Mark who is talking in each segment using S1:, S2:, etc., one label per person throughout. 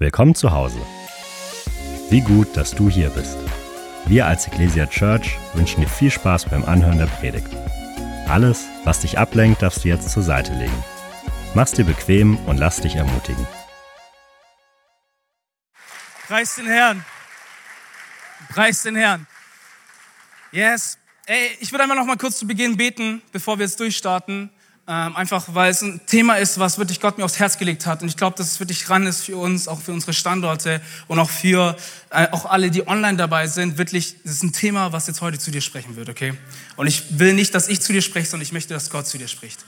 S1: Willkommen zu Hause. Wie gut, dass du hier bist. Wir als Ecclesia Church wünschen dir viel Spaß beim Anhören der Predigt. Alles, was dich ablenkt, darfst du jetzt zur Seite legen. Mach's dir bequem und lass dich ermutigen.
S2: Preis den Herrn. Preis den Herrn. Yes. Ey, ich würde einmal noch mal kurz zu Beginn beten, bevor wir jetzt durchstarten. Ähm, einfach weil es ein Thema ist, was wirklich Gott mir aufs Herz gelegt hat. Und ich glaube, dass es wirklich ran ist für uns, auch für unsere Standorte und auch für äh, auch alle, die online dabei sind. Wirklich, das ist ein Thema, was jetzt heute zu dir sprechen wird, okay? Und ich will nicht, dass ich zu dir spreche, sondern ich möchte, dass Gott zu dir spricht.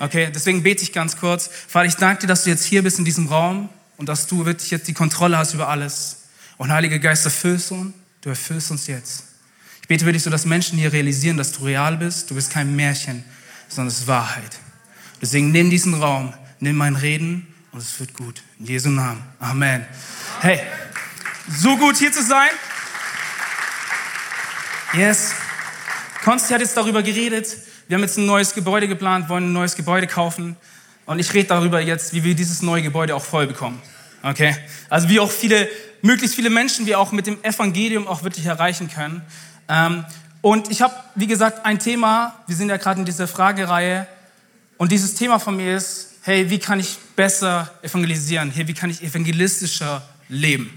S2: Okay, deswegen bete ich ganz kurz. Vater, ich danke dir, dass du jetzt hier bist in diesem Raum und dass du wirklich jetzt die Kontrolle hast über alles. Und Heiliger Geist, erfüllst uns, du erfüllst uns jetzt. Ich bete wirklich so, dass Menschen hier realisieren, dass du real bist. Du bist kein Märchen, sondern es ist Wahrheit. Deswegen nimm diesen Raum, nimm mein Reden und es wird gut. In Jesu Namen. Amen. Hey, so gut hier zu sein. Yes. Konsti hat jetzt darüber geredet. Wir haben jetzt ein neues Gebäude geplant, wollen ein neues Gebäude kaufen. Und ich rede darüber jetzt, wie wir dieses neue Gebäude auch voll bekommen. Okay? Also wie auch viele, möglichst viele Menschen wir auch mit dem Evangelium auch wirklich erreichen können. Ähm, und ich habe, wie gesagt, ein Thema, wir sind ja gerade in dieser Fragereihe, und dieses Thema von mir ist, hey, wie kann ich besser evangelisieren? Hey, wie kann ich evangelistischer leben?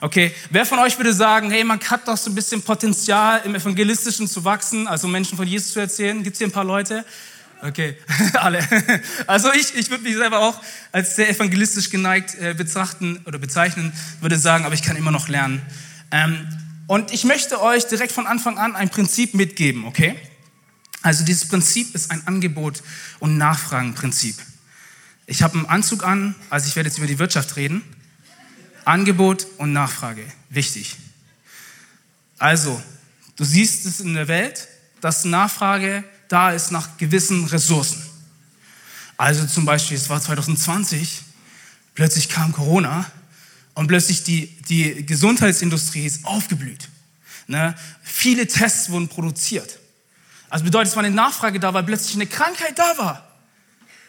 S2: Okay, wer von euch würde sagen, hey, man hat doch so ein bisschen Potenzial, im Evangelistischen zu wachsen, also Menschen von Jesus zu erzählen? Gibt es hier ein paar Leute? Okay, alle. Also ich, ich würde mich selber auch als sehr evangelistisch geneigt äh, betrachten oder bezeichnen, würde sagen, aber ich kann immer noch lernen. Ähm, und ich möchte euch direkt von Anfang an ein Prinzip mitgeben, okay? Also dieses Prinzip ist ein Angebot- und Nachfragenprinzip. Ich habe einen Anzug an, also ich werde jetzt über die Wirtschaft reden. Angebot und Nachfrage, wichtig. Also, du siehst es in der Welt, dass Nachfrage da ist nach gewissen Ressourcen. Also zum Beispiel, es war 2020, plötzlich kam Corona und plötzlich die, die Gesundheitsindustrie ist aufgeblüht. Ne? Viele Tests wurden produziert. Also bedeutet, es war eine Nachfrage da, weil plötzlich eine Krankheit da war.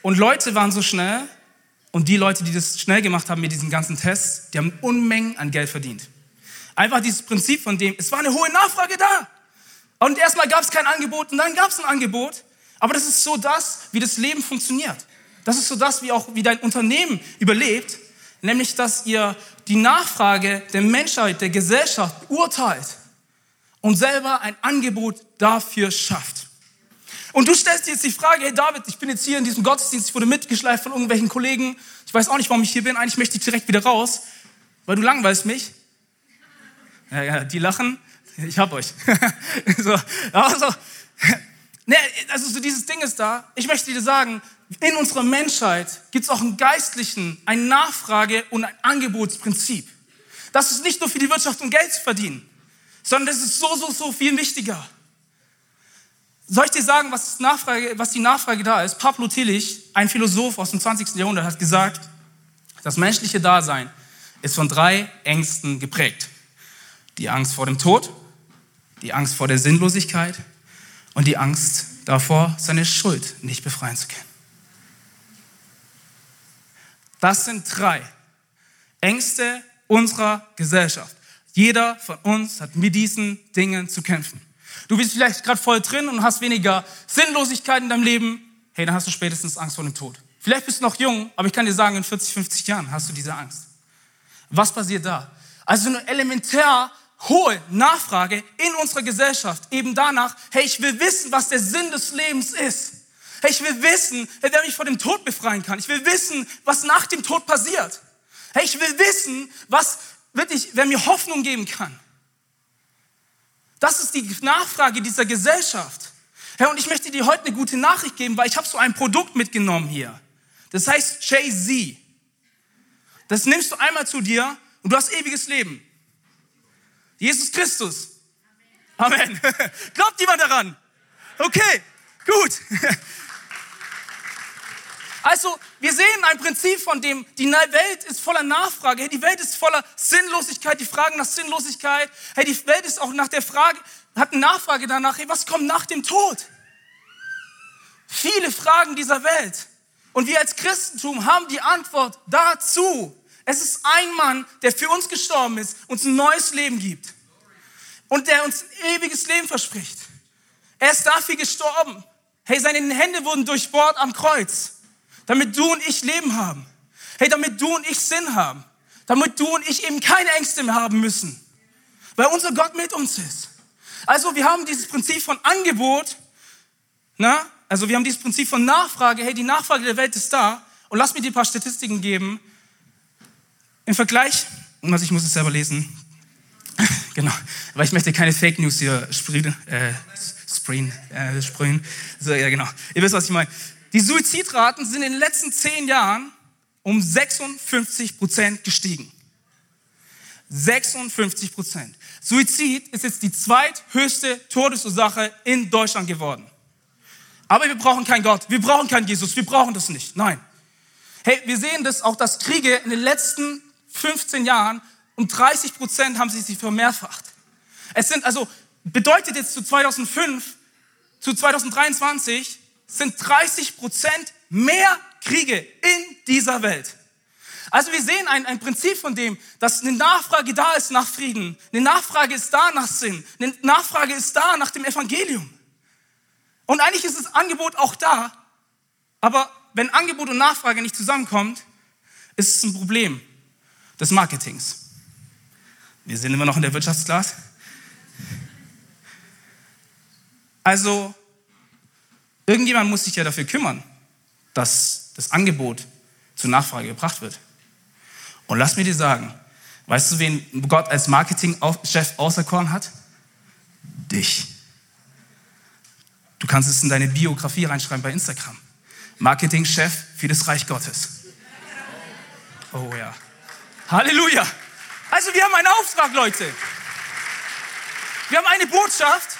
S2: Und Leute waren so schnell und die Leute, die das schnell gemacht haben mit diesen ganzen Tests, die haben Unmengen an Geld verdient. Einfach dieses Prinzip von dem, es war eine hohe Nachfrage da. Und erstmal gab es kein Angebot und dann gab es ein Angebot. Aber das ist so das, wie das Leben funktioniert. Das ist so das, wie auch wie dein Unternehmen überlebt, nämlich dass ihr die Nachfrage der Menschheit, der Gesellschaft beurteilt und selber ein Angebot dafür schafft. Und du stellst dir jetzt die Frage, hey David, ich bin jetzt hier in diesem Gottesdienst, ich wurde mitgeschleift von irgendwelchen Kollegen, ich weiß auch nicht, warum ich hier bin, eigentlich möchte ich direkt wieder raus, weil du langweilst mich. Ja, ja, die lachen, ich hab euch. so, also, ne, also so dieses Ding ist da, ich möchte dir sagen, in unserer Menschheit gibt es auch einen geistlichen, ein Nachfrage- und ein Angebotsprinzip. Das ist nicht nur für die Wirtschaft, um Geld zu verdienen sondern das ist so, so, so viel wichtiger. Soll ich dir sagen, was, Nachfrage, was die Nachfrage da ist? Pablo Tillich, ein Philosoph aus dem 20. Jahrhundert, hat gesagt, das menschliche Dasein ist von drei Ängsten geprägt. Die Angst vor dem Tod, die Angst vor der Sinnlosigkeit und die Angst davor, seine Schuld nicht befreien zu können. Das sind drei Ängste unserer Gesellschaft. Jeder von uns hat mit diesen Dingen zu kämpfen. Du bist vielleicht gerade voll drin und hast weniger Sinnlosigkeit in deinem Leben. Hey, dann hast du spätestens Angst vor dem Tod. Vielleicht bist du noch jung, aber ich kann dir sagen, in 40, 50 Jahren hast du diese Angst. Was passiert da? Also eine elementär hohe Nachfrage in unserer Gesellschaft eben danach, hey, ich will wissen, was der Sinn des Lebens ist. Hey, ich will wissen, wer mich vor dem Tod befreien kann. Ich will wissen, was nach dem Tod passiert. Hey, ich will wissen, was wirklich, wer mir Hoffnung geben kann. Das ist die Nachfrage dieser Gesellschaft. Herr, und ich möchte dir heute eine gute Nachricht geben, weil ich habe so ein Produkt mitgenommen hier. Das heißt Jay-Z. Das nimmst du einmal zu dir und du hast ewiges Leben. Jesus Christus. Amen. Glaubt jemand daran? Okay, gut. Also, wir sehen ein Prinzip von dem, die Welt ist voller Nachfrage. Hey, die Welt ist voller Sinnlosigkeit, die Fragen nach Sinnlosigkeit. Hey, die Welt ist auch nach der Frage, hat eine Nachfrage danach, hey, was kommt nach dem Tod? Viele Fragen dieser Welt. Und wir als Christentum haben die Antwort dazu. Es ist ein Mann, der für uns gestorben ist, uns ein neues Leben gibt. Und der uns ein ewiges Leben verspricht. Er ist dafür gestorben. Hey, seine Hände wurden durchbohrt am Kreuz, damit du und ich Leben haben. Hey, damit du und ich Sinn haben. Damit du und ich eben keine Ängste mehr haben müssen. Weil unser Gott mit uns ist. Also wir haben dieses Prinzip von Angebot, na? also wir haben dieses Prinzip von Nachfrage. Hey, die Nachfrage der Welt ist da. Und lass mir dir ein paar Statistiken geben. Im Vergleich, also ich muss es selber lesen. genau, weil ich möchte keine Fake News hier sprühen. Äh, sprühen, äh, sprühen. So, ja, genau. Ihr wisst, was ich meine. Die Suizidraten sind in den letzten zehn Jahren um 56 Prozent gestiegen. 56 Prozent. Suizid ist jetzt die zweithöchste Todesursache in Deutschland geworden. Aber wir brauchen keinen Gott, wir brauchen keinen Jesus, wir brauchen das nicht. Nein. Hey, wir sehen das auch, dass Kriege in den letzten 15 Jahren um 30 Prozent haben sie sich vermehrfacht. Es sind also, bedeutet jetzt zu 2005, zu 2023 sind 30 Prozent mehr Kriege in dieser Welt. Also wir sehen ein, ein Prinzip von dem, dass eine Nachfrage da ist nach Frieden, eine Nachfrage ist da nach Sinn, eine Nachfrage ist da nach dem Evangelium. Und eigentlich ist das Angebot auch da, aber wenn Angebot und Nachfrage nicht zusammenkommt, ist es ein Problem des Marketings. Wir sind immer noch in der Wirtschaftsklasse. Also, irgendjemand muss sich ja dafür kümmern, dass das Angebot zur Nachfrage gebracht wird. Und lass mir dir sagen, weißt du, wen Gott als Marketingchef auserkoren hat? Dich. Du kannst es in deine Biografie reinschreiben bei Instagram. Marketingchef für das Reich Gottes. Oh ja. Halleluja. Also wir haben einen Auftrag, Leute. Wir haben eine Botschaft.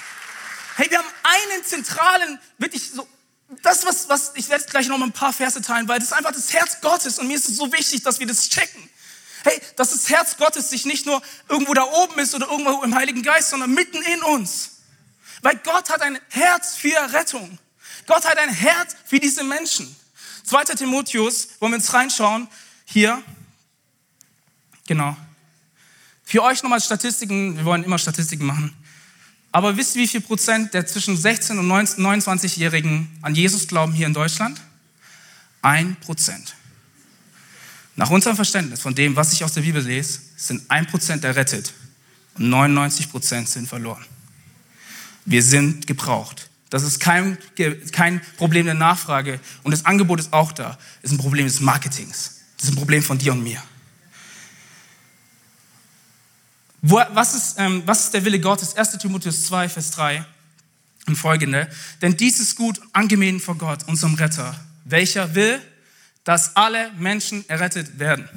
S2: Hey, wir haben einen zentralen, wirklich so, das, was, was, ich werde gleich noch mal ein paar Verse teilen, weil das ist einfach das Herz Gottes und mir ist es so wichtig, dass wir das checken. Hey, dass das Herz Gottes sich nicht nur irgendwo da oben ist oder irgendwo im Heiligen Geist, sondern mitten in uns. Weil Gott hat ein Herz für Rettung. Gott hat ein Herz für diese Menschen. 2. Timotheus, wollen wir uns reinschauen, hier. Genau. Für euch nochmal Statistiken, wir wollen immer Statistiken machen. Aber wisst ihr, wie viel Prozent der zwischen 16 und 29-Jährigen an Jesus glauben hier in Deutschland? Ein Prozent. Nach unserem Verständnis von dem, was ich aus der Bibel lese, sind ein Prozent errettet und 99 Prozent sind verloren. Wir sind gebraucht. Das ist kein, kein Problem der Nachfrage und das Angebot ist auch da. Das ist ein Problem des Marketings. Das ist ein Problem von dir und mir. Wo, was, ist, ähm, was ist der Wille Gottes? 1. Timotheus 2, Vers 3 und folgende. Denn dies ist gut angenehm vor Gott, unserem Retter, welcher will, dass alle Menschen errettet werden.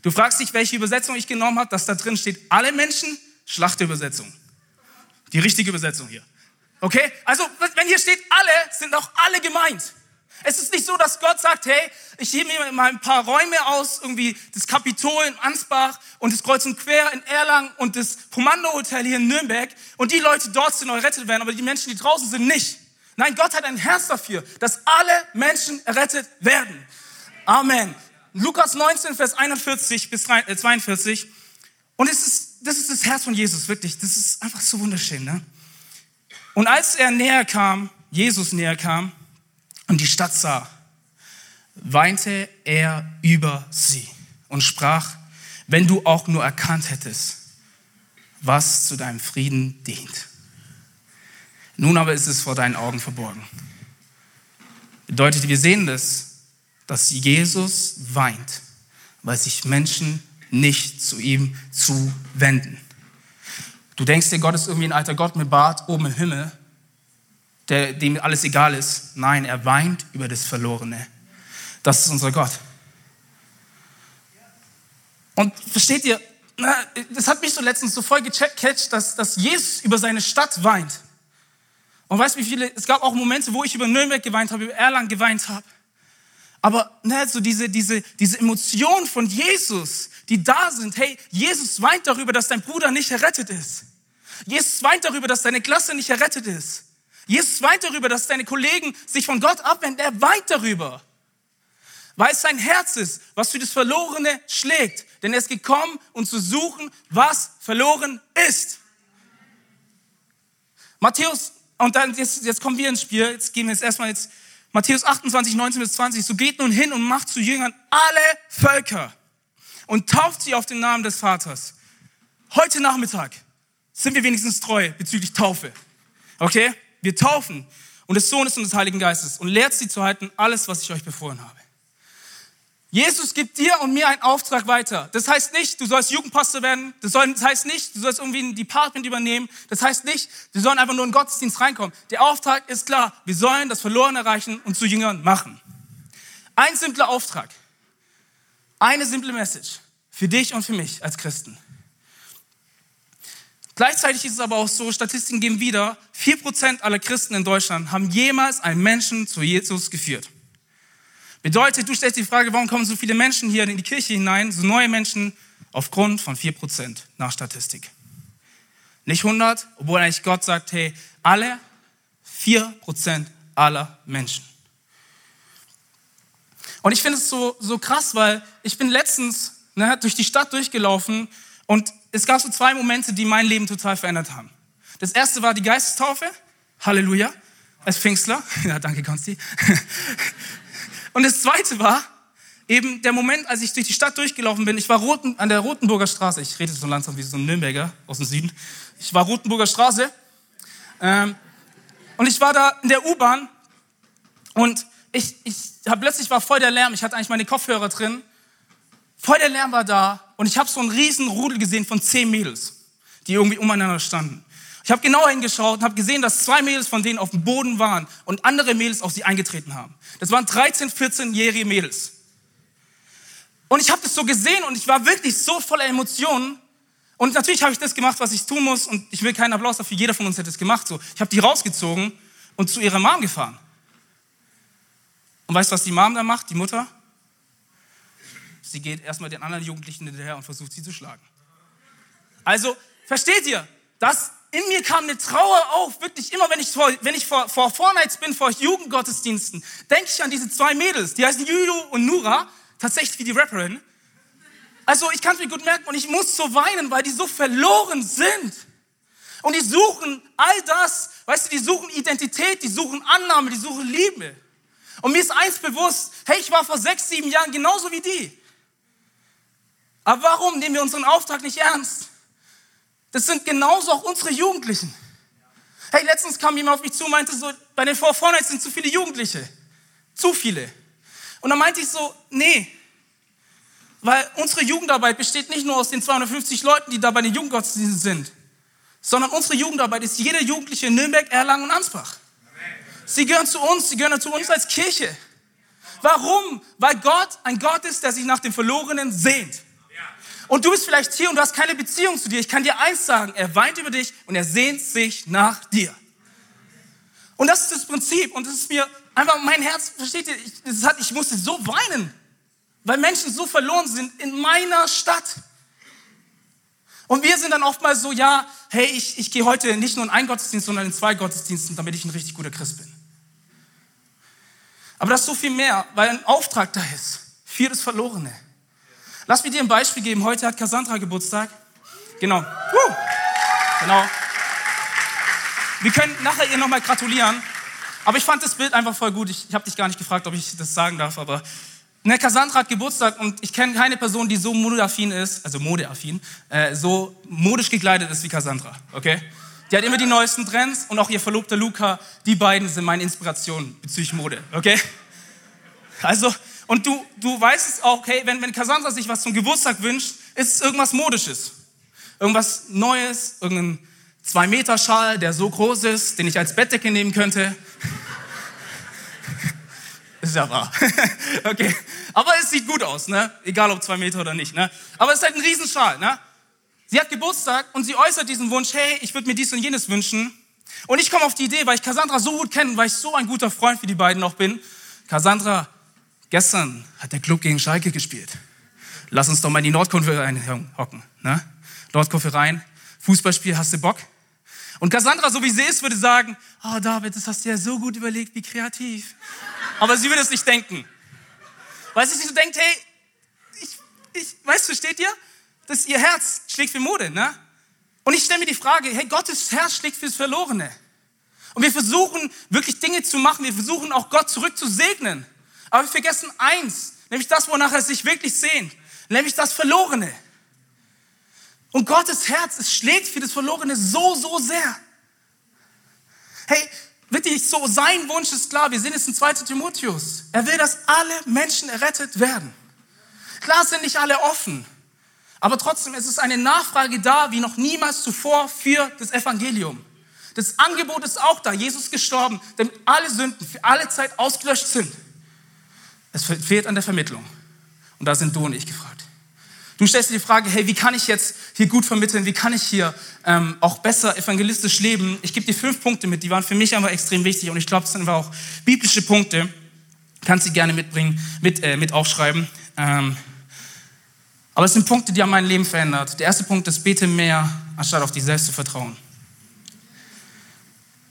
S2: Du fragst dich, welche Übersetzung ich genommen habe, dass da drin steht, alle Menschen, Schlachtübersetzung. Die richtige Übersetzung hier. Okay? Also, wenn hier steht alle, sind auch alle gemeint. Es ist nicht so, dass Gott sagt, hey, ich hebe mir mal ein paar Räume aus, irgendwie das Kapitol in Ansbach und das Kreuz und Quer in Erlangen und das Kommando Hotel hier in Nürnberg und die Leute dort sind errettet werden, aber die Menschen, die draußen sind, nicht. Nein, Gott hat ein Herz dafür, dass alle Menschen errettet werden. Amen. Lukas 19, Vers 41 bis 42. Äh, und es ist das ist das Herz von Jesus, wirklich. Das ist einfach so wunderschön. Ne? Und als er näher kam, Jesus näher kam und die Stadt sah, weinte er über sie und sprach, wenn du auch nur erkannt hättest, was zu deinem Frieden dient. Nun aber ist es vor deinen Augen verborgen. Bedeutet, wir sehen das, dass Jesus weint, weil sich Menschen nicht zu ihm zu wenden. Du denkst dir, Gott ist irgendwie ein alter Gott mit Bart oben im Himmel, der, dem alles egal ist. Nein, er weint über das Verlorene. Das ist unser Gott. Und versteht ihr, das hat mich so letztens so voll gecatcht, dass, dass Jesus über seine Stadt weint. Und weißt du, wie viele, es gab auch Momente, wo ich über Nürnberg geweint habe, über Erlangen geweint habe. Aber ne, so diese, diese, diese Emotionen von Jesus, die da sind, hey, Jesus weint darüber, dass dein Bruder nicht errettet ist. Jesus weint darüber, dass deine Klasse nicht errettet ist. Jesus weint darüber, dass deine Kollegen sich von Gott abwenden. Er weint darüber. weil es sein Herz ist, was für das Verlorene schlägt. Denn er ist gekommen, um zu suchen, was verloren ist. Matthäus, und dann jetzt, jetzt kommen wir ins Spiel, jetzt gehen wir jetzt erstmal jetzt, Matthäus 28, 19 bis 20, so geht nun hin und macht zu Jüngern alle Völker und tauft sie auf den Namen des Vaters. Heute Nachmittag sind wir wenigstens treu bezüglich Taufe. Okay? Wir taufen und des Sohnes und des Heiligen Geistes und lehrt sie zu halten, alles, was ich euch befohlen habe. Jesus gibt dir und mir einen Auftrag weiter. Das heißt nicht, du sollst Jugendpastor werden. Das heißt nicht, du sollst irgendwie ein Department übernehmen. Das heißt nicht, wir sollen einfach nur in den Gottesdienst reinkommen. Der Auftrag ist klar. Wir sollen das Verloren erreichen und zu Jüngern machen. Ein simpler Auftrag. Eine simple Message. Für dich und für mich als Christen. Gleichzeitig ist es aber auch so, Statistiken geben wieder, 4% aller Christen in Deutschland haben jemals einen Menschen zu Jesus geführt. Bedeutet, du stellst die Frage, warum kommen so viele Menschen hier in die Kirche hinein, so neue Menschen, aufgrund von 4% nach Statistik. Nicht 100, obwohl eigentlich Gott sagt, hey, alle 4% aller Menschen. Und ich finde es so, so krass, weil ich bin letztens ne, durch die Stadt durchgelaufen und es gab so zwei Momente, die mein Leben total verändert haben. Das erste war die Geistestaufe. Halleluja. Als Pfingstler. Ja, danke, Konsti. Und das zweite war eben der Moment, als ich durch die Stadt durchgelaufen bin. Ich war Roten, an der Rotenburger Straße. Ich rede so langsam wie so ein Nürnberger aus dem Süden. Ich war Rotenburger Straße. Ähm, und ich war da in der U-Bahn und ich, ich hab, plötzlich war voll der Lärm. Ich hatte eigentlich meine Kopfhörer drin. Voll der Lärm war da und ich habe so einen riesen Rudel gesehen von zehn Mädels, die irgendwie umeinander standen. Ich habe genau hingeschaut und habe gesehen, dass zwei Mädels von denen auf dem Boden waren und andere Mädels auf sie eingetreten haben. Das waren 13, 14-jährige Mädels. Und ich habe das so gesehen und ich war wirklich so voller Emotionen. Und natürlich habe ich das gemacht, was ich tun muss. Und ich will keinen Applaus dafür. Jeder von uns hätte es gemacht. So, ich habe die rausgezogen und zu ihrer Mom gefahren. Und weißt du, was die Mom da macht, die Mutter? Sie geht erstmal den anderen Jugendlichen hinterher und versucht sie zu schlagen. Also, versteht ihr? Das in mir kam eine Trauer auf, wirklich immer, wenn ich vor, wenn ich vor, vor Vornights bin, vor Jugendgottesdiensten, denke ich an diese zwei Mädels, die heißen Juju und Nura, tatsächlich wie die Rapperin. Also ich kann es mir gut merken und ich muss so weinen, weil die so verloren sind. Und die suchen all das, weißt du, die suchen Identität, die suchen Annahme, die suchen Liebe. Und mir ist eins bewusst, hey, ich war vor sechs, sieben Jahren genauso wie die. Aber warum nehmen wir unseren Auftrag nicht ernst? Das sind genauso auch unsere Jugendlichen. Hey, letztens kam jemand auf mich zu und meinte so, bei den Vorne sind zu viele Jugendliche. Zu viele. Und dann meinte ich so, nee. Weil unsere Jugendarbeit besteht nicht nur aus den 250 Leuten, die da bei den Jugendgottesdiensten sind, sondern unsere Jugendarbeit ist jeder Jugendliche in Nürnberg, Erlangen und Ansbach. Sie gehören zu uns, sie gehören zu uns als Kirche. Warum? Weil Gott ein Gott ist, der sich nach dem Verlorenen sehnt. Und du bist vielleicht hier und du hast keine Beziehung zu dir. Ich kann dir eins sagen, er weint über dich und er sehnt sich nach dir. Und das ist das Prinzip und das ist mir einfach mein Herz, versteht ihr, ich, das hat, ich musste so weinen, weil Menschen so verloren sind in meiner Stadt. Und wir sind dann oftmals so, ja, hey, ich, ich gehe heute nicht nur in einen Gottesdienst, sondern in zwei Gottesdiensten, damit ich ein richtig guter Christ bin. Aber das ist so viel mehr, weil ein Auftrag da ist das Verlorene. Lass mich dir ein Beispiel geben. Heute hat Cassandra Geburtstag. Genau. Uh, genau. Wir können nachher ihr nochmal gratulieren. Aber ich fand das Bild einfach voll gut. Ich, ich habe dich gar nicht gefragt, ob ich das sagen darf, aber ne, Cassandra hat Geburtstag und ich kenne keine Person, die so modeaffin ist, also modeaffin, äh, so modisch gekleidet ist wie Cassandra, okay? Die hat immer die neuesten Trends und auch ihr Verlobter Luca, die beiden sind meine Inspiration bezüglich Mode, okay? Also, und du, du weißt es auch, hey, wenn, wenn Cassandra sich was zum Geburtstag wünscht, ist es irgendwas Modisches. Irgendwas Neues, irgendein zwei Meter Schal, der so groß ist, den ich als Bettdecke nehmen könnte. ist ja wahr. okay. Aber es sieht gut aus, ne? Egal ob zwei Meter oder nicht, ne? Aber es ist halt ein Riesenschal, ne? Sie hat Geburtstag und sie äußert diesen Wunsch, hey, ich würde mir dies und jenes wünschen. Und ich komme auf die Idee, weil ich Cassandra so gut kenne, weil ich so ein guter Freund für die beiden noch bin. Cassandra, Gestern hat der Club gegen Schalke gespielt. Lass uns doch mal in die Nordkurve reinhocken. Ne? Nordkurve rein. Fußballspiel, hast du Bock? Und Cassandra, so wie sie ist, würde sagen, oh David, das hast du ja so gut überlegt, wie kreativ. Aber sie würde es nicht denken. Weil sie sich so denkt, hey, ich, ich, weißt du, steht ihr? Dass ihr Herz schlägt für Mode, ne? Und ich stelle mir die Frage, hey, Gottes Herz schlägt fürs Verlorene. Und wir versuchen wirklich Dinge zu machen, wir versuchen auch Gott zurück zu segnen. Aber wir vergessen eins, nämlich das, wonach er sich wirklich sehnt, nämlich das Verlorene. Und Gottes Herz, es schlägt für das Verlorene so, so sehr. Hey, wirklich so, sein Wunsch ist klar. Wir sehen es in 2. Timotheus. Er will, dass alle Menschen errettet werden. Klar sind nicht alle offen. Aber trotzdem ist es eine Nachfrage da, wie noch niemals zuvor für das Evangelium. Das Angebot ist auch da. Jesus gestorben, damit alle Sünden für alle Zeit ausgelöscht sind. Es fehlt an der Vermittlung. Und da sind du und ich gefragt. Du stellst dir die Frage, hey, wie kann ich jetzt hier gut vermitteln? Wie kann ich hier ähm, auch besser evangelistisch leben? Ich gebe dir fünf Punkte mit, die waren für mich einfach extrem wichtig und ich glaube, es sind aber auch biblische Punkte. Kannst sie gerne mitbringen, mit, äh, mit aufschreiben. Ähm, aber es sind Punkte, die haben mein Leben verändert. Der erste Punkt ist, bete mehr, anstatt auf dich selbst zu vertrauen.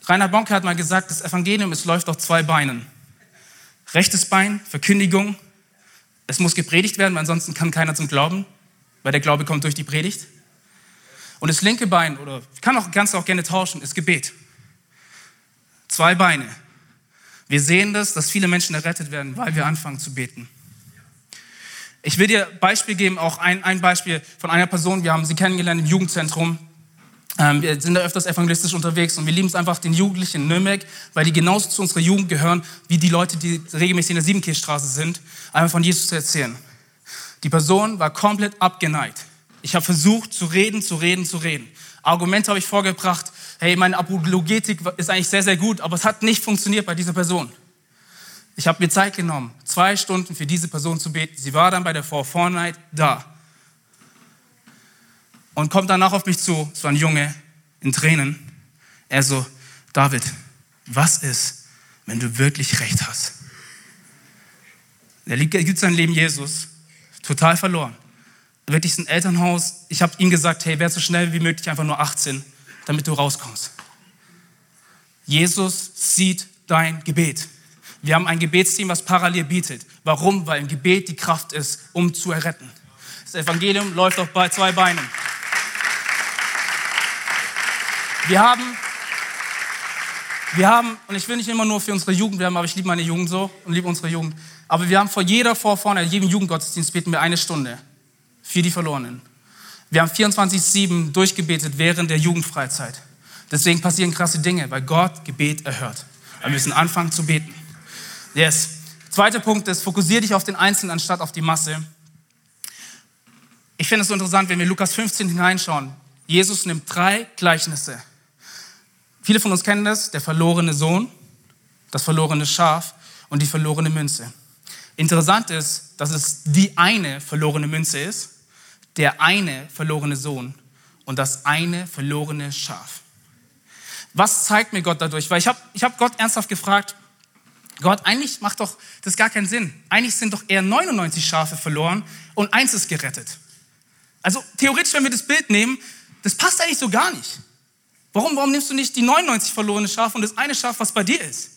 S2: Rainer Bonke hat mal gesagt, das Evangelium, es läuft auf zwei Beinen. Rechtes Bein, Verkündigung. Es muss gepredigt werden, weil ansonsten kann keiner zum Glauben, weil der Glaube kommt durch die Predigt. Und das linke Bein, oder kann auch, kannst du auch gerne tauschen, ist Gebet. Zwei Beine. Wir sehen das, dass viele Menschen errettet werden, weil wir anfangen zu beten. Ich will dir Beispiel geben, auch ein, ein Beispiel von einer Person. Wir haben sie kennengelernt im Jugendzentrum. Ähm, wir sind da öfters evangelistisch unterwegs und wir lieben es einfach den Jugendlichen in Nürnberg, weil die genauso zu unserer Jugend gehören, wie die Leute, die regelmäßig in der Siebenkirchstraße sind, einfach von Jesus zu erzählen. Die Person war komplett abgeneigt. Ich habe versucht zu reden, zu reden, zu reden. Argumente habe ich vorgebracht. Hey, meine Apologetik ist eigentlich sehr, sehr gut, aber es hat nicht funktioniert bei dieser Person. Ich habe mir Zeit genommen, zwei Stunden für diese Person zu beten. Sie war dann bei der For Night da und kommt danach auf mich zu, so ein Junge in Tränen. Er so, David, was ist, wenn du wirklich recht hast? Er gibt sein Leben Jesus, total verloren. Wirklich ein Elternhaus. Ich habe ihm gesagt, hey, werd so schnell wie möglich einfach nur 18, damit du rauskommst. Jesus sieht dein Gebet. Wir haben ein Gebetsteam, was parallel bietet. Warum? Weil im Gebet die Kraft ist, um zu erretten. Das Evangelium läuft auf zwei Beinen. Wir haben, wir haben, und ich will nicht immer nur für unsere Jugend werben, aber ich liebe meine Jugend so und liebe unsere Jugend. Aber wir haben vor jeder vor vorne, jedem Jugendgottesdienst beten wir eine Stunde für die Verlorenen. Wir haben 24-7 durchgebetet während der Jugendfreizeit. Deswegen passieren krasse Dinge, weil Gott Gebet erhört. Wir müssen anfangen zu beten. Yes. Zweiter Punkt ist, fokussiere dich auf den Einzelnen anstatt auf die Masse. Ich finde es so interessant, wenn wir Lukas 15 hineinschauen. Jesus nimmt drei Gleichnisse Viele von uns kennen das, der verlorene Sohn, das verlorene Schaf und die verlorene Münze. Interessant ist, dass es die eine verlorene Münze ist, der eine verlorene Sohn und das eine verlorene Schaf. Was zeigt mir Gott dadurch? Weil ich habe ich hab Gott ernsthaft gefragt, Gott, eigentlich macht doch das gar keinen Sinn. Eigentlich sind doch eher 99 Schafe verloren und eins ist gerettet. Also theoretisch, wenn wir das Bild nehmen, das passt eigentlich so gar nicht. Warum, warum nimmst du nicht die 99 verlorene Schafe und das eine Schaf, was bei dir ist?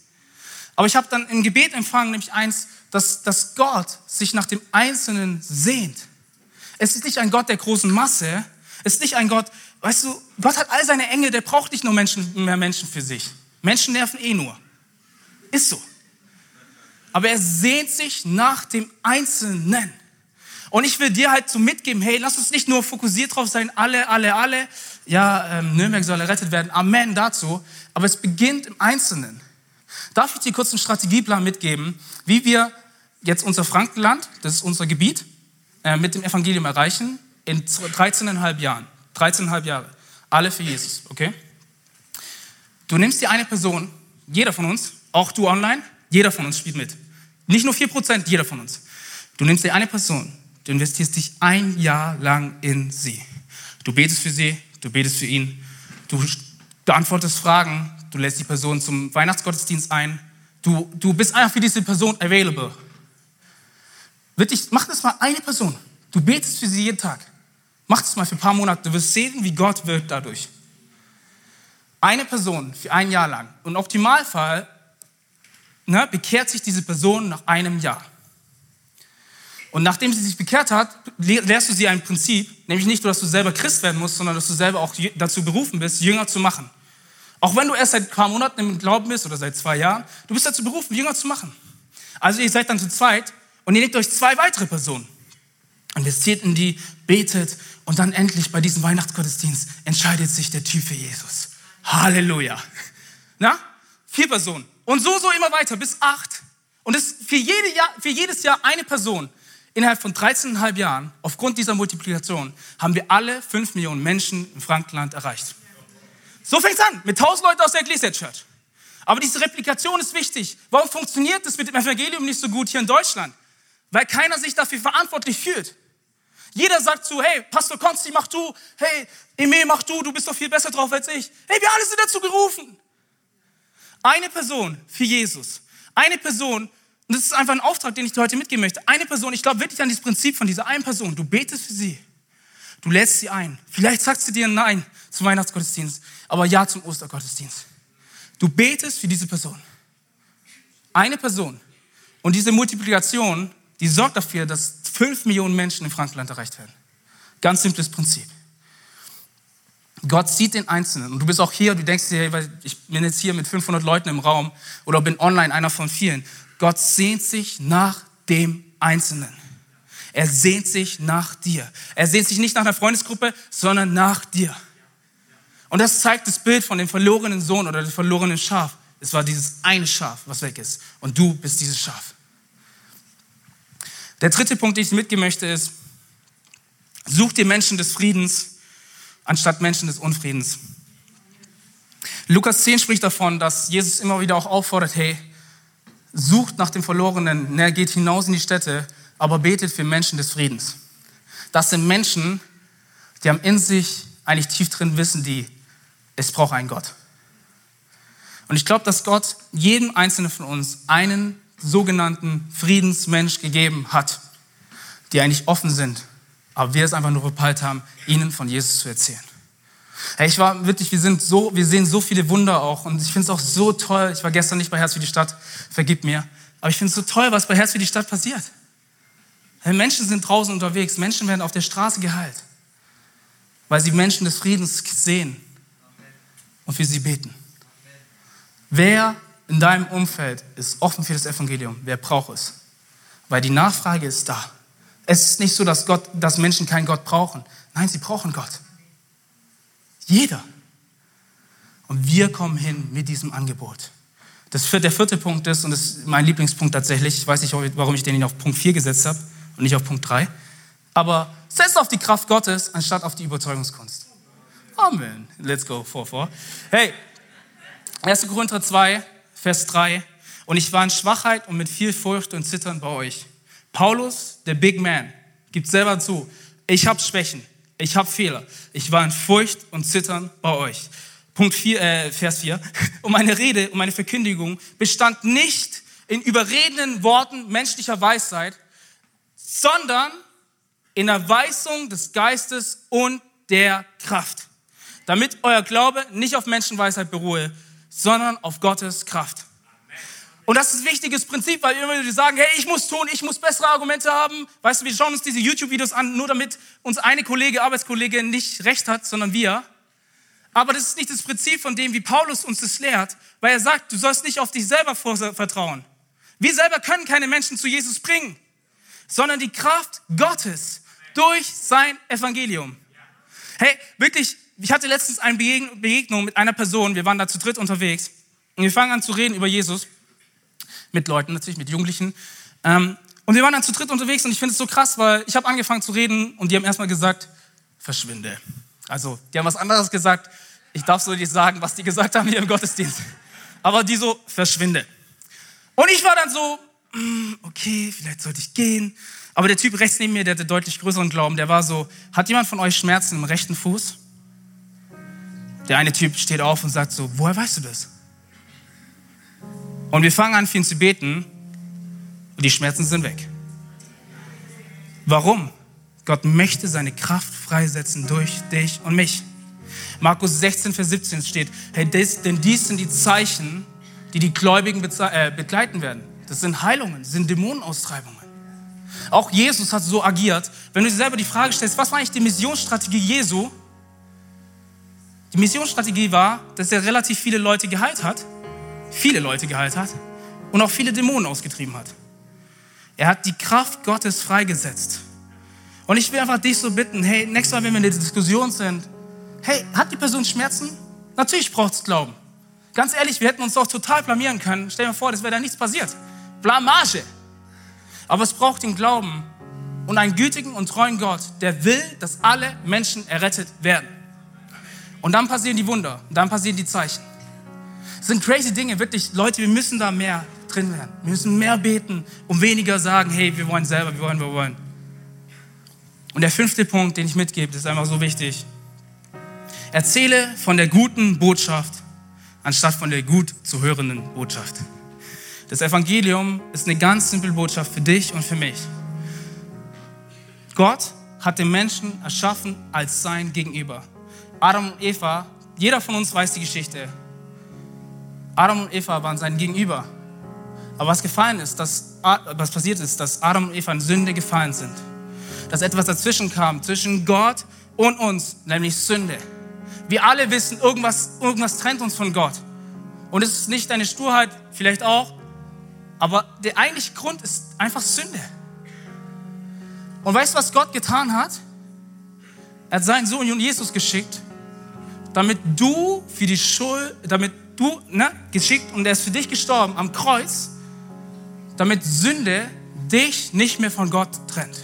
S2: Aber ich habe dann im Gebet empfangen, nämlich eins, dass, dass Gott sich nach dem Einzelnen sehnt. Es ist nicht ein Gott der großen Masse. Es ist nicht ein Gott, weißt du, Gott hat all seine Engel, der braucht nicht nur Menschen, mehr Menschen für sich. Menschen nerven eh nur. Ist so. Aber er sehnt sich nach dem Einzelnen. Und ich will dir halt so mitgeben, hey, lass uns nicht nur fokussiert drauf sein, alle, alle, alle. Ja, ähm, Nürnberg soll errettet werden. Amen dazu. Aber es beginnt im Einzelnen. Darf ich dir kurz einen Strategieplan mitgeben, wie wir jetzt unser Frankenland, das ist unser Gebiet, äh, mit dem Evangelium erreichen in 13,5 Jahren. 13,5 Jahre. Alle für Jesus, okay? Du nimmst dir eine Person, jeder von uns, auch du online, jeder von uns spielt mit. Nicht nur 4%, jeder von uns. Du nimmst dir eine Person, Du investierst dich ein Jahr lang in sie. Du betest für sie, du betest für ihn, du beantwortest Fragen, du lässt die Person zum Weihnachtsgottesdienst ein, du, du bist einfach für diese Person available. Wirklich, mach das mal eine Person. Du betest für sie jeden Tag. Mach das mal für ein paar Monate. Du wirst sehen, wie Gott wirkt dadurch. Eine Person für ein Jahr lang. Und im Optimalfall ne, bekehrt sich diese Person nach einem Jahr. Und nachdem sie sich bekehrt hat, lehrst du sie ein Prinzip, nämlich nicht nur, dass du selber Christ werden musst, sondern dass du selber auch dazu berufen bist, Jünger zu machen. Auch wenn du erst seit ein paar Monaten im Glauben bist oder seit zwei Jahren, du bist dazu berufen, Jünger zu machen. Also ihr seid dann zu zweit und ihr nehmt euch zwei weitere Personen. Investiert in die, betet und dann endlich bei diesem Weihnachtsgottesdienst entscheidet sich der Typ für Jesus. Halleluja. Na? Vier Personen. Und so, so immer weiter bis acht. Und es für, jede Jahr, für jedes Jahr eine Person. Innerhalb von 13,5 Jahren, aufgrund dieser Multiplikation, haben wir alle fünf Millionen Menschen im Frankland erreicht. So fängt es an, mit tausend Leuten aus der Ecclesia Church. Aber diese Replikation ist wichtig. Warum funktioniert das mit dem Evangelium nicht so gut hier in Deutschland? Weil keiner sich dafür verantwortlich fühlt. Jeder sagt zu, hey, Pastor Konsti, mach du, hey, Emil, mach du, du bist doch viel besser drauf als ich. Hey, wir alle sind dazu gerufen. Eine Person für Jesus. Eine Person, und das ist einfach ein Auftrag, den ich dir heute mitgeben möchte. Eine Person, ich glaube wirklich an dieses Prinzip von dieser einen Person. Du betest für sie. Du lädst sie ein. Vielleicht sagst du dir Nein zum Weihnachtsgottesdienst, aber Ja zum Ostergottesdienst. Du betest für diese Person. Eine Person. Und diese Multiplikation, die sorgt dafür, dass fünf Millionen Menschen in Frankland erreicht werden. Ganz simples Prinzip. Gott sieht den Einzelnen. Und du bist auch hier, du denkst dir, ich bin jetzt hier mit 500 Leuten im Raum oder bin online einer von vielen. Gott sehnt sich nach dem Einzelnen. Er sehnt sich nach dir. Er sehnt sich nicht nach einer Freundesgruppe, sondern nach dir. Und das zeigt das Bild von dem verlorenen Sohn oder dem verlorenen Schaf. Es war dieses eine Schaf, was weg ist. Und du bist dieses Schaf. Der dritte Punkt, den ich mitgeben möchte, ist, such dir Menschen des Friedens anstatt Menschen des Unfriedens. Lukas 10 spricht davon, dass Jesus immer wieder auch auffordert, hey, sucht nach dem Verlorenen, er geht hinaus in die Städte, aber betet für Menschen des Friedens. Das sind Menschen, die haben in sich eigentlich tief drin wissen, die es braucht einen Gott. Und ich glaube, dass Gott jedem Einzelnen von uns einen sogenannten Friedensmensch gegeben hat, die eigentlich offen sind, aber wir es einfach nur verpeilt haben, ihnen von Jesus zu erzählen. Hey, ich war wirklich, wir sind so, wir sehen so viele Wunder auch und ich finde es auch so toll. Ich war gestern nicht bei Herz für die Stadt, vergib mir, aber ich finde es so toll, was bei Herz für die Stadt passiert. Hey, Menschen sind draußen unterwegs, Menschen werden auf der Straße geheilt, weil sie Menschen des Friedens sehen und für sie beten. Wer in deinem Umfeld ist offen für das Evangelium? Wer braucht es? Weil die Nachfrage ist da. Es ist nicht so, dass, Gott, dass Menschen keinen Gott brauchen. Nein, sie brauchen Gott. Jeder. Und wir kommen hin mit diesem Angebot. Das, der vierte Punkt ist, und das ist mein Lieblingspunkt tatsächlich, ich weiß nicht, warum ich den auf Punkt 4 gesetzt habe und nicht auf Punkt 3, aber setzt auf die Kraft Gottes anstatt auf die Überzeugungskunst. Amen. Let's go, 4, 4. Hey, 1. Korinther 2, Vers 3. Und ich war in Schwachheit und mit viel Furcht und Zittern bei euch. Paulus, der Big Man, gibt selber zu, ich habe Schwächen, ich habe Fehler. Ich war in Furcht und Zittern bei euch. Punkt 4, äh, Vers 4. Und meine Rede und meine Verkündigung bestand nicht in überredenden Worten menschlicher Weisheit, sondern in der Weisung des Geistes und der Kraft. Damit euer Glaube nicht auf Menschenweisheit beruhe, sondern auf Gottes Kraft. Und das ist ein wichtiges Prinzip, weil immer die sagen, hey, ich muss tun, ich muss bessere Argumente haben. Weißt du, wir schauen uns diese YouTube-Videos an, nur damit uns eine Kollege, Arbeitskollege nicht recht hat, sondern wir. Aber das ist nicht das Prinzip von dem, wie Paulus uns das lehrt, weil er sagt, du sollst nicht auf dich selber vertrauen. Wir selber können keine Menschen zu Jesus bringen, sondern die Kraft Gottes durch sein Evangelium. Hey, wirklich, ich hatte letztens eine Begegnung mit einer Person, wir waren da zu dritt unterwegs und wir fangen an zu reden über Jesus mit Leuten natürlich, mit Jugendlichen. Ähm, und wir waren dann zu dritt unterwegs und ich finde es so krass, weil ich habe angefangen zu reden und die haben erstmal gesagt, verschwinde. Also, die haben was anderes gesagt. Ich darf so nicht sagen, was die gesagt haben hier im Gottesdienst. Aber die so, verschwinde. Und ich war dann so, mm, okay, vielleicht sollte ich gehen. Aber der Typ rechts neben mir, der hatte deutlich größeren Glauben, der war so, hat jemand von euch Schmerzen im rechten Fuß? Der eine Typ steht auf und sagt so, woher weißt du das? Und wir fangen an, für ihn zu beten und die Schmerzen sind weg. Warum? Gott möchte seine Kraft freisetzen durch dich und mich. Markus 16, Vers 17 steht, hey, das, denn dies sind die Zeichen, die die Gläubigen äh, begleiten werden. Das sind Heilungen, das sind Dämonenaustreibungen. Auch Jesus hat so agiert. Wenn du dir selber die Frage stellst, was war eigentlich die Missionsstrategie Jesu? Die Missionsstrategie war, dass er relativ viele Leute geheilt hat, viele Leute geheilt hat und auch viele Dämonen ausgetrieben hat. Er hat die Kraft Gottes freigesetzt. Und ich will einfach dich so bitten, hey, nächstes Mal, wenn wir in der Diskussion sind, hey, hat die Person Schmerzen? Natürlich braucht es Glauben. Ganz ehrlich, wir hätten uns doch total blamieren können. Stell dir vor, das wäre da nichts passiert. Blamage. Aber es braucht den Glauben und einen gütigen und treuen Gott, der will, dass alle Menschen errettet werden. Und dann passieren die Wunder, und dann passieren die Zeichen. Das sind crazy Dinge, wirklich. Leute, wir müssen da mehr drin werden. Wir müssen mehr beten und weniger sagen, hey, wir wollen selber, wir wollen, wir wollen. Und der fünfte Punkt, den ich mitgebe, ist einfach so wichtig. Erzähle von der guten Botschaft, anstatt von der gut zu hörenden Botschaft. Das Evangelium ist eine ganz simple Botschaft für dich und für mich. Gott hat den Menschen erschaffen als sein Gegenüber. Adam und Eva, jeder von uns weiß die Geschichte. Adam und Eva waren sein Gegenüber. Aber was gefallen ist, dass, was passiert ist, dass Adam und Eva in Sünde gefallen sind. Dass etwas dazwischen kam, zwischen Gott und uns, nämlich Sünde. Wir alle wissen, irgendwas, irgendwas trennt uns von Gott. Und es ist nicht deine Sturheit, vielleicht auch, aber der eigentliche Grund ist einfach Sünde. Und weißt du, was Gott getan hat? Er hat seinen Sohn Jesus geschickt, damit du für die Schuld, damit du, ne, geschickt und er ist für dich gestorben am Kreuz, damit Sünde dich nicht mehr von Gott trennt.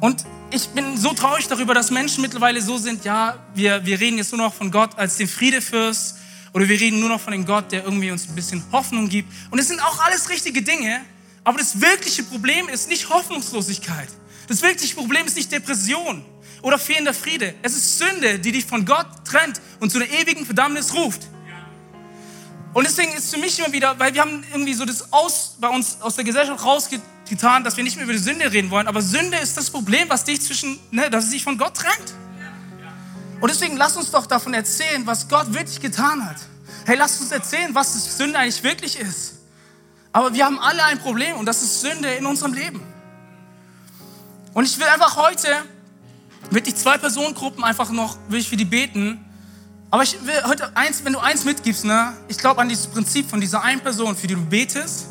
S2: Und ich bin so traurig darüber, dass Menschen mittlerweile so sind, ja, wir, wir reden jetzt nur noch von Gott als den Friedefürst oder wir reden nur noch von dem Gott, der irgendwie uns ein bisschen Hoffnung gibt. Und es sind auch alles richtige Dinge, aber das wirkliche Problem ist nicht Hoffnungslosigkeit. Das wirkliche Problem ist nicht Depression oder fehlender Friede. Es ist Sünde, die dich von Gott trennt und zu einer ewigen Verdammnis ruft. Und deswegen ist für mich immer wieder, weil wir haben irgendwie so das aus, bei uns aus der Gesellschaft rausgetan, dass wir nicht mehr über die Sünde reden wollen. Aber Sünde ist das Problem, was dich zwischen, ne, dass es dich von Gott trennt. Und deswegen lass uns doch davon erzählen, was Gott wirklich getan hat. Hey, lass uns erzählen, was das Sünde eigentlich wirklich ist. Aber wir haben alle ein Problem und das ist Sünde in unserem Leben. Und ich will einfach heute wirklich zwei Personengruppen einfach noch, will ich für die beten. Aber ich will heute eins, wenn du eins mitgibst, ne, ich glaube an dieses Prinzip von dieser einen Person, für die du betest,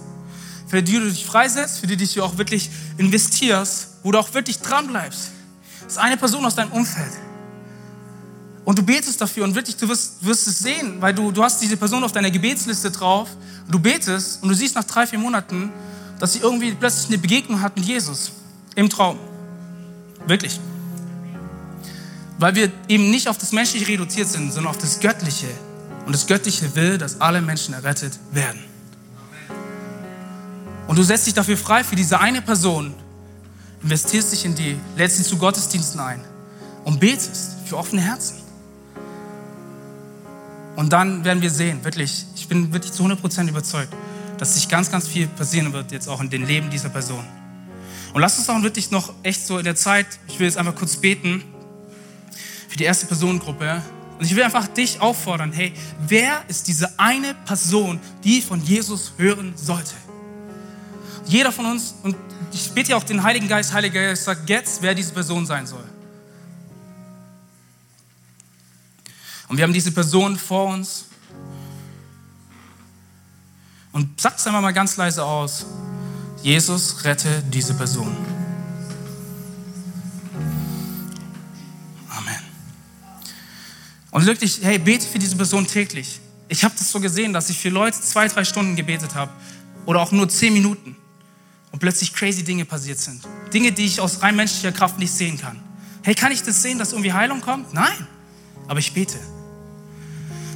S2: für die du dich freisetzt, für die du dich auch wirklich investierst, wo du auch wirklich dran bleibst. Das ist eine Person aus deinem Umfeld. Und du betest dafür und wirklich, du wirst, wirst es sehen, weil du, du hast diese Person auf deiner Gebetsliste drauf. Und du betest und du siehst nach drei, vier Monaten, dass sie irgendwie plötzlich eine Begegnung hat mit Jesus im Traum. Wirklich. Weil wir eben nicht auf das Menschliche reduziert sind, sondern auf das Göttliche. Und das Göttliche will, dass alle Menschen errettet werden. Und du setzt dich dafür frei für diese eine Person, investierst dich in die, lädst sie zu Gottesdiensten ein und betest für offene Herzen. Und dann werden wir sehen, wirklich, ich bin wirklich zu 100% überzeugt, dass sich ganz, ganz viel passieren wird jetzt auch in den Leben dieser Person. Und lass uns auch wirklich noch echt so in der Zeit, ich will jetzt einfach kurz beten für die erste Personengruppe. Und ich will einfach dich auffordern, hey, wer ist diese eine Person, die von Jesus hören sollte? Jeder von uns, und ich bete ja auch den Heiligen Geist, Heiliger Geist sagt jetzt, wer diese Person sein soll. Und wir haben diese Person vor uns. Und sag es einmal mal ganz leise aus. Jesus, rette diese Person. Wirklich, hey, bete für diese Person täglich. Ich habe das so gesehen, dass ich für Leute zwei, drei Stunden gebetet habe oder auch nur zehn Minuten und plötzlich crazy Dinge passiert sind. Dinge, die ich aus rein menschlicher Kraft nicht sehen kann. Hey, kann ich das sehen, dass irgendwie Heilung kommt? Nein, aber ich bete.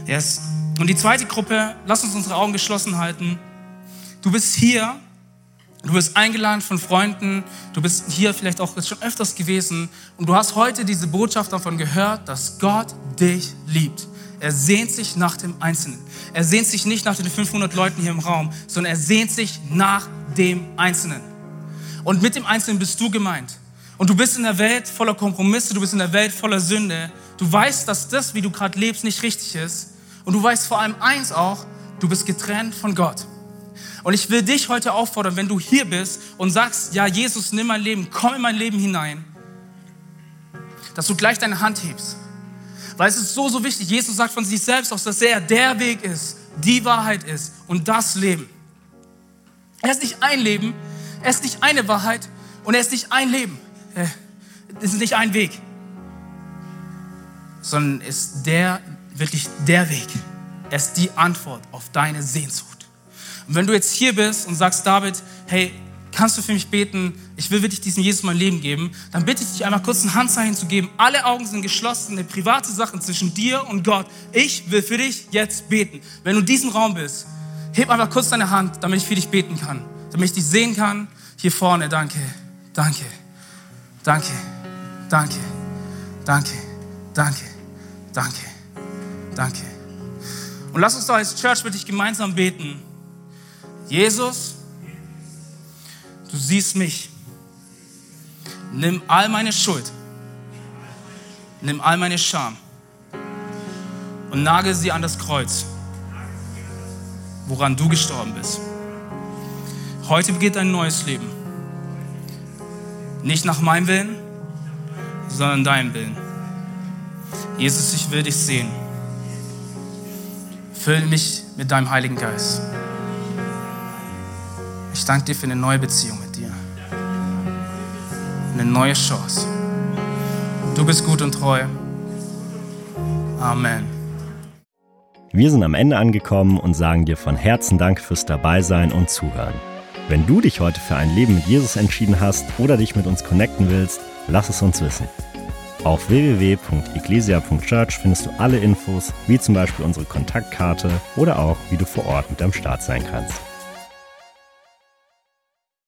S2: Yes. Und die zweite Gruppe, lass uns unsere Augen geschlossen halten. Du bist hier, du bist eingeladen von Freunden, du bist hier vielleicht auch schon öfters gewesen und du hast heute diese Botschaft davon gehört, dass Gott dich liebt. Er sehnt sich nach dem Einzelnen. Er sehnt sich nicht nach den 500 Leuten hier im Raum, sondern er sehnt sich nach dem Einzelnen. Und mit dem Einzelnen bist du gemeint. Und du bist in der Welt voller Kompromisse, du bist in der Welt voller Sünde. Du weißt, dass das, wie du gerade lebst, nicht richtig ist. Und du weißt vor allem eins auch, du bist getrennt von Gott. Und ich will dich heute auffordern, wenn du hier bist und sagst, ja, Jesus, nimm mein Leben, komm in mein Leben hinein, dass du gleich deine Hand hebst. Weil es ist so, so wichtig. Jesus sagt von sich selbst aus, dass er der Weg ist, die Wahrheit ist und das Leben. Er ist nicht ein Leben, er ist nicht eine Wahrheit und er ist nicht ein Leben. Es ist nicht ein Weg, sondern ist der, wirklich der Weg. Er ist die Antwort auf deine Sehnsucht. Und wenn du jetzt hier bist und sagst, David, hey, kannst du für mich beten? Ich will wirklich diesem Jesus mein Leben geben. Dann bitte ich dich einmal kurz ein Handzeichen zu geben. Alle Augen sind geschlossen, eine private Sache zwischen dir und Gott. Ich will für dich jetzt beten. Wenn du in diesem Raum bist, heb einfach kurz deine Hand, damit ich für dich beten kann. Damit ich dich sehen kann. Hier vorne, danke, danke, danke, danke, danke, danke, danke, danke. Und lass uns doch als Church wirklich gemeinsam beten. Jesus, du siehst mich. Nimm all meine Schuld. Nimm all meine Scham und nagel sie an das Kreuz, woran du gestorben bist. Heute beginnt ein neues Leben. Nicht nach meinem Willen, sondern deinem Willen. Jesus, ich will dich sehen. Füll mich mit deinem Heiligen Geist. Ich danke dir für eine neue Beziehung mit dir. Eine neue Chance. Du bist gut und treu. Amen.
S1: Wir sind am Ende angekommen und sagen dir von Herzen Dank fürs Dabeisein und Zuhören. Wenn du dich heute für ein Leben mit Jesus entschieden hast oder dich mit uns connecten willst, lass es uns wissen. Auf www.ecclesia.church findest du alle Infos, wie zum Beispiel unsere Kontaktkarte oder auch, wie du vor Ort mit am Start sein kannst.